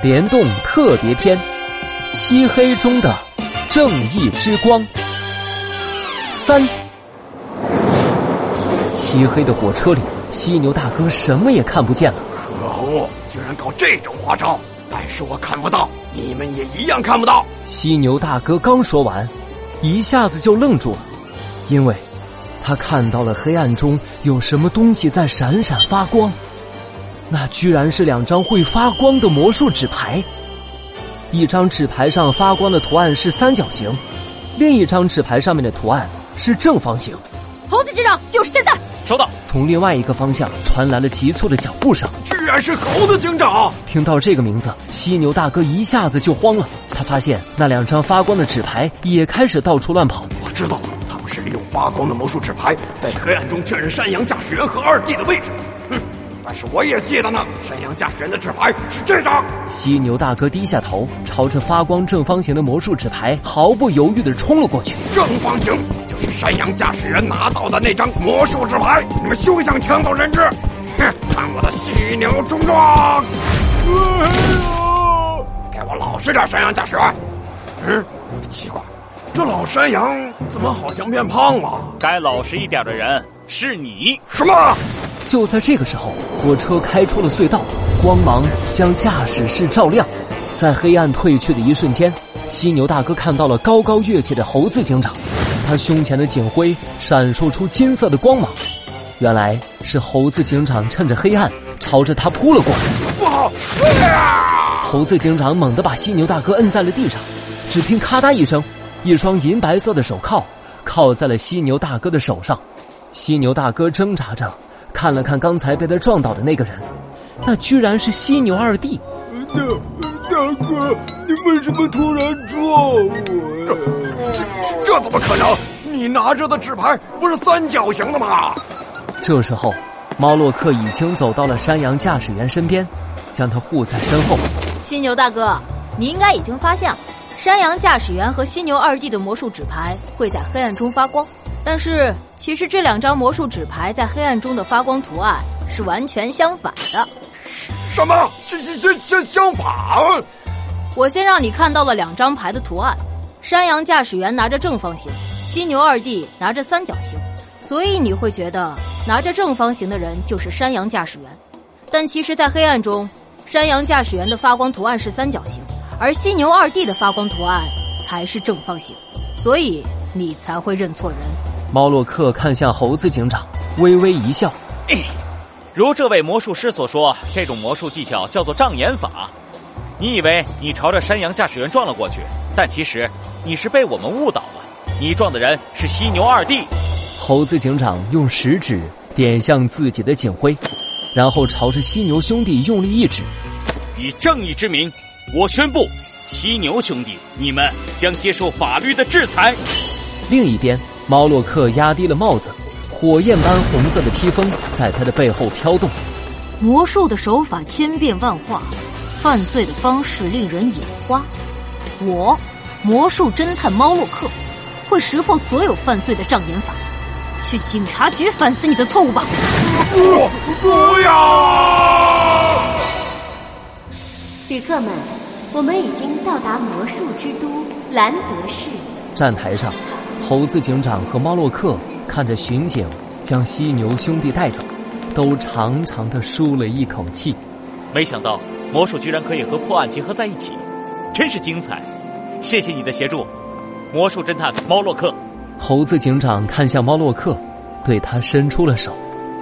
联动特别篇：漆黑中的正义之光。三，漆黑的火车里，犀牛大哥什么也看不见了。可恶，居然搞这种花招！但是我看不到，你们也一样看不到。犀牛大哥刚说完，一下子就愣住了，因为他看到了黑暗中有什么东西在闪闪发光。那居然是两张会发光的魔术纸牌，一张纸牌上发光的图案是三角形，另一张纸牌上面的图案是正方形。猴子警长，就是现在！收到。从另外一个方向传来了急促的脚步声。居然是猴子警长！听到这个名字，犀牛大哥一下子就慌了。他发现那两张发光的纸牌也开始到处乱跑。我知道了，他们是利用发光的魔术纸牌，在黑暗中确认山羊驾驶员和二弟的位置。哼！但是我也记得呢，山羊驾驶员的纸牌是这张。犀牛大哥低下头，朝着发光正方形的魔术纸牌毫不犹豫的冲了过去。正方形就是山羊驾驶员拿到的那张魔术纸牌，你们休想抢走人质！哼，看我的犀牛冲撞！给我老实点，山羊驾驶员。嗯，奇怪，这老山羊怎么好像变胖了？该老实一点的人是你。什么？就在这个时候，火车开出了隧道，光芒将驾驶室照亮。在黑暗褪去的一瞬间，犀牛大哥看到了高高跃起的猴子警长，他胸前的警徽闪烁出金色的光芒。原来是猴子警长趁着黑暗朝着他扑了过来。不好！猴子警长猛地把犀牛大哥摁在了地上，只听咔嗒一声，一双银白色的手铐铐在了犀牛大哥的手上。犀牛大哥挣扎着看了看刚才被他撞倒的那个人，那居然是犀牛二弟。大大哥，你为什么突然撞我呀？这这怎么可能？你拿着的纸牌不是三角形的吗？这时候，猫洛克已经走到了山羊驾驶员身边，将他护在身后。犀牛大哥，你应该已经发现了，山羊驾驶员和犀牛二弟的魔术纸牌会在黑暗中发光，但是其实这两张魔术纸牌在黑暗中的发光图案是完全相反的。什么？相相相相反？我先让你看到了两张牌的图案，山羊驾驶员拿着正方形，犀牛二弟拿着三角形，所以你会觉得拿着正方形的人就是山羊驾驶员，但其实，在黑暗中，山羊驾驶员的发光图案是三角形，而犀牛二弟的发光图案才是正方形，所以你才会认错人。猫洛克看向猴子警长，微微一笑。如这位魔术师所说，这种魔术技巧叫做障眼法。你以为你朝着山羊驾驶员撞了过去，但其实你是被我们误导了。你撞的人是犀牛二弟。猴子警长用食指点向自己的警徽，然后朝着犀牛兄弟用力一指：“以正义之名，我宣布，犀牛兄弟，你们将接受法律的制裁。”另一边，猫洛克压低了帽子。火焰般红色的披风在他的背后飘动，魔术的手法千变万化，犯罪的方式令人眼花。我，魔术侦探猫洛克，会识破所有犯罪的障眼法。去警察局反思你的错误吧！不，不要！旅客们，我们已经到达魔术之都兰德市。站台上，猴子警长和猫洛克。看着巡警将犀牛兄弟带走，都长长的舒了一口气。没想到魔术居然可以和破案结合在一起，真是精彩！谢谢你的协助，魔术侦探猫洛克。猴子警长看向猫洛克，对他伸出了手。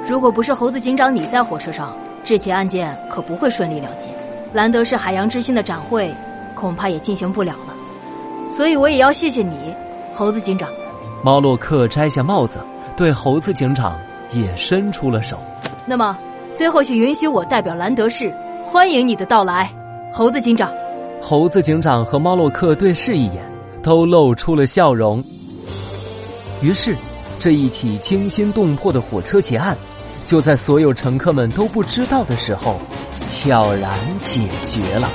如果不是猴子警长你在火车上，这起案件可不会顺利了结，兰德市海洋之心的展会恐怕也进行不了了。所以我也要谢谢你，猴子警长。猫洛克摘下帽子，对猴子警长也伸出了手。那么，最后请允许我代表兰德市欢迎你的到来，猴子警长。猴子警长和猫洛克对视一眼，都露出了笑容。于是，这一起惊心动魄的火车劫案，就在所有乘客们都不知道的时候，悄然解决了。